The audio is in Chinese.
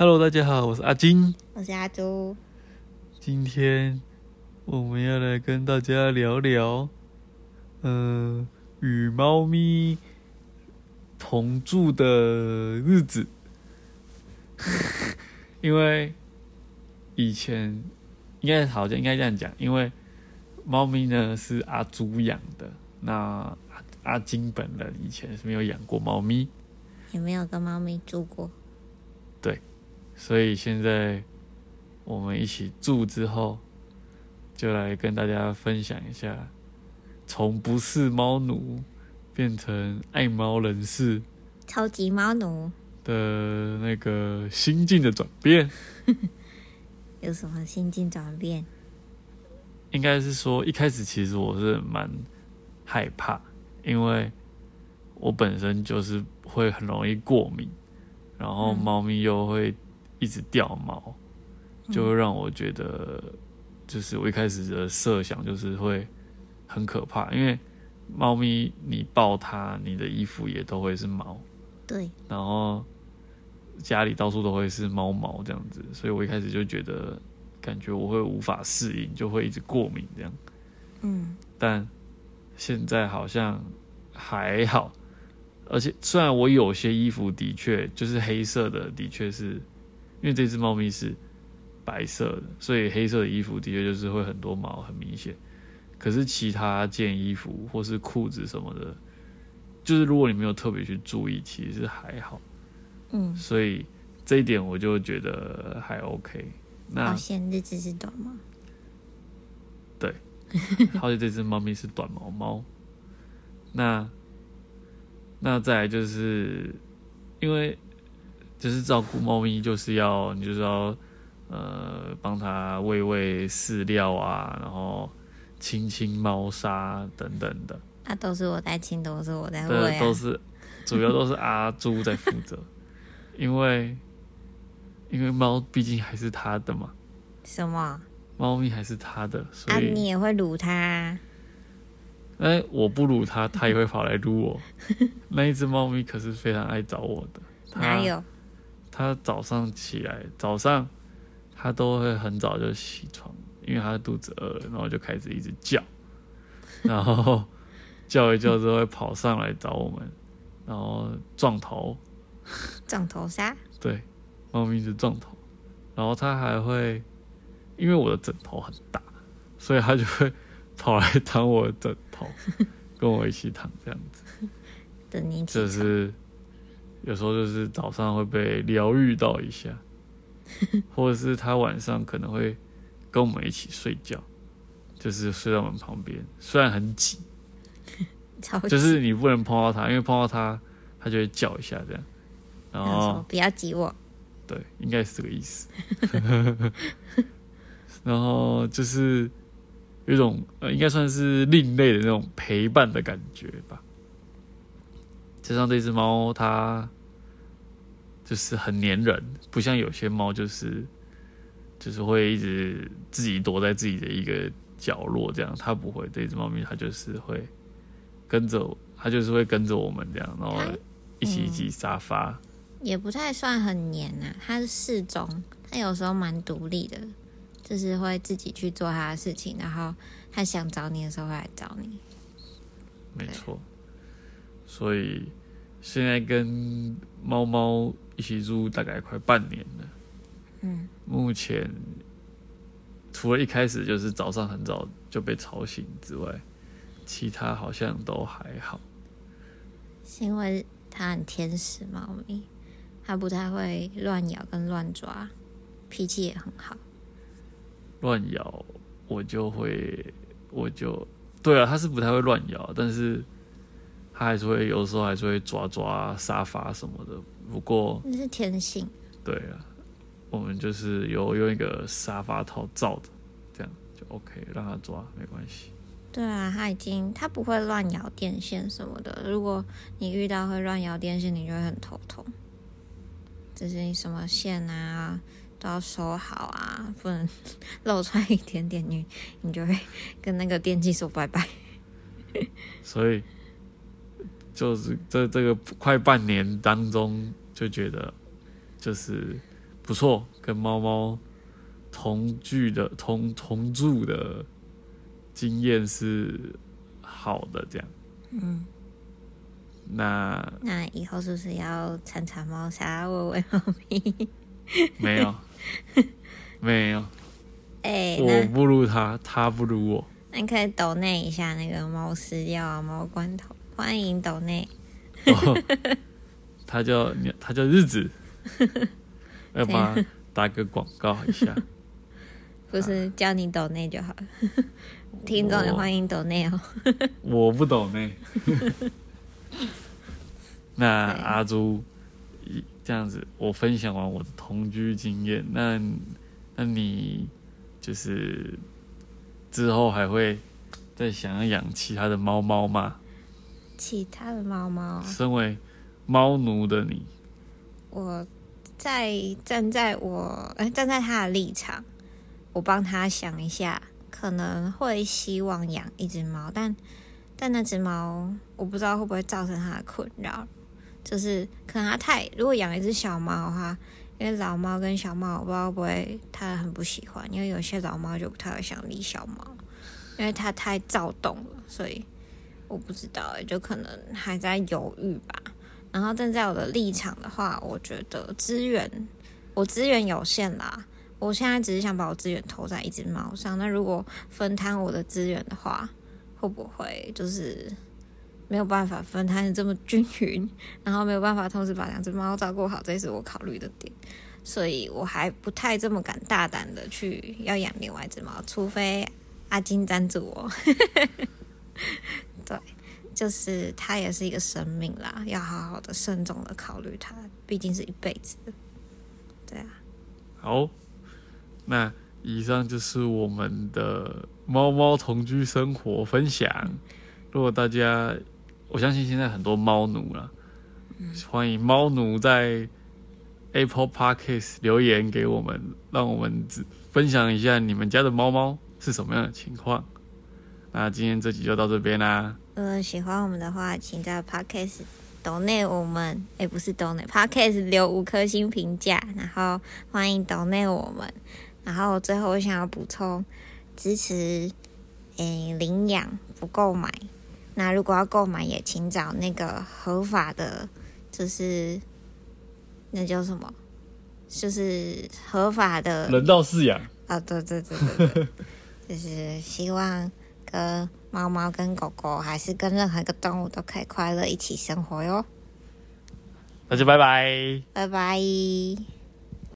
Hello，大家好，我是阿金。我是阿朱。今天我们要来跟大家聊聊，呃，与猫咪同住的日子。因为以前应该好像应该这样讲，因为猫咪呢是阿朱养的，那阿阿金本人以前是没有养过猫咪，也没有跟猫咪住过。对，所以现在我们一起住之后，就来跟大家分享一下，从不是猫奴变成爱猫人士超级猫奴的那个心境的转变。有什么心境转变？应该是说，一开始其实我是蛮害怕，因为我本身就是会很容易过敏，然后嗯猫咪又会一直掉毛，就会让我觉得，就是我一开始的设想就是会很可怕，因为猫咪你抱它，你的衣服也都会是毛，对，然后家里到处都会是猫毛这样子，所以我一开始就觉得感觉我会无法适应，就会一直过敏这样。嗯，但现在好像还好，而且虽然我有些衣服的确就是黑色的，的确是因为这只猫咪是白色的，所以黑色的衣服的确就是会很多毛，很明显。可是其他件衣服或是裤子什么的，就是如果你没有特别去注意，其实还好。嗯，所以这一点我就觉得还 OK。那好险这只是短毛。对好像这只猫咪是短毛猫。那那再来就是因为就是照顾猫咪，就是要你就是要呃帮它喂喂饲料啊，然后清清猫砂等等的，那、都是我在清，都是我在喂这啊。都是主要都是阿朱在负责，因为因为猫毕竟还是他的嘛，什么？猫咪还是他的，所啊，以你也会撸它啊？哎，我不撸它，它也会跑来撸我。那一只猫咪可是非常爱找我的。它哪？有？它早上起来，早上他都会很早就起床，因为他肚子饿了，然后就开始一直叫，然后叫一叫之后会跑上来找我们，然后撞头，撞头杀？对，猫咪是撞头，然后他还会，因为我的枕头很大，所以他就会跑来躺我的枕头，跟我一起躺这样子。等你起床。就是有时候就是早上会被疗愈到一下，或者是他晚上可能会跟我们一起睡觉，就是睡在我们旁边，虽然很 挤，就是你不能碰到他，因为碰到他，他就会叫一下这样，然后不要挤我。对，应该是这个意思。然后就是有一种呃，应该算是另类的那种陪伴的感觉吧。就像这只猫，它就是很粘人，不像有些猫就是就是会一直自己躲在自己的一个角落这样，它不会。这只猫咪它就是会跟着我，它就是会跟着我们这样，然后一起一起沙发。也不太算很黏啊，它是适中，它有时候蛮独立的，就是会自己去做它的事情，然后它想找你的时候会来找你。没错，所以现在跟猫猫一起住大概快半年了。嗯，目前除了一开始就是早上很早就被吵醒之外，其他好像都还好。是因为它很天使猫咪，它不太会乱咬跟乱抓，脾气也很好。乱咬我就会，我就对啊，它是不太会乱咬，但是它还是会有时候还是会抓抓沙发什么的。不过那是天性，对啊，我们就是有用一个沙发套罩的，这样就 OK，让它抓没关系。对啊，它已经它不会乱咬电线什么的。如果你遇到会乱咬电线，你就会很头痛。就是你什么线啊都要收好啊，不能 露出来一点点，你你就会跟那个电器说拜拜。所以就是这这个快半年当中，就觉得就是不错，跟猫猫同居的同同住的经验是好的，这样。嗯，那那以后是不是要铲铲猫砂，喂喂猫咪？没有，没有，哎、我不如他，他不如我。那你可以抖那一下那个猫饲料啊、猫罐头，欢迎抖内。哦，他叫，他叫日子，要帮他打个广告一下。不是叫你抖内就好了，听众也欢迎抖内哦。我不懂内。那阿朱，一这样子，我分享完我的同居经验，那那你就是之后还会再想要养其他的猫猫吗？其他的猫猫，身为猫奴的你，我在站在我哎站在他的立场，我帮他想一下，可能会希望养一只猫，但但那只猫我不知道会不会造成他的困扰，就是可能他太如果养一只小猫的话，因为老猫跟小猫我不知道会不会他很不喜欢，因为有些老猫就不太会想理小猫，因为它太躁动了，所以我不知道哎，就可能还在犹豫吧。然后站在我的立场的话，我觉得资源我资源有限啦，我现在只是想把我资源投在一只猫上。那如果分摊我的资源的话，会不会就是没有办法分摊的这么均匀，然后没有办法同时把两只猫照顾好？这是我考虑的点。所以我还不太这么敢大胆的去要养另外一只猫，除非阿金赞助我。对。就是它也是一个生命啦，要好好的慎重的考虑它，毕竟是一辈子的。对啊，好，那以上就是我们的猫猫同居生活分享。如果大家，我相信现在很多猫奴了，欢迎猫奴在 Apple Podcast 留言给我们，让我们分享一下你们家的猫猫是什么样的情况。那今天这集就到这边啦。如果喜欢我们的话，请在 Podcast 抖内我们，诶，不是抖内 Podcast 留五颗星评价，然后欢迎抖内我们。然后最后我想要补充，支持诶领养不购买。那如果要购买，也请找那个合法的，就是那叫什么？就是合法的人道饲养，啊，对对对对对，就是希望跟猫猫、跟狗狗，还是跟任何一个动物都可以快乐一起生活哟。那就拜拜。拜拜。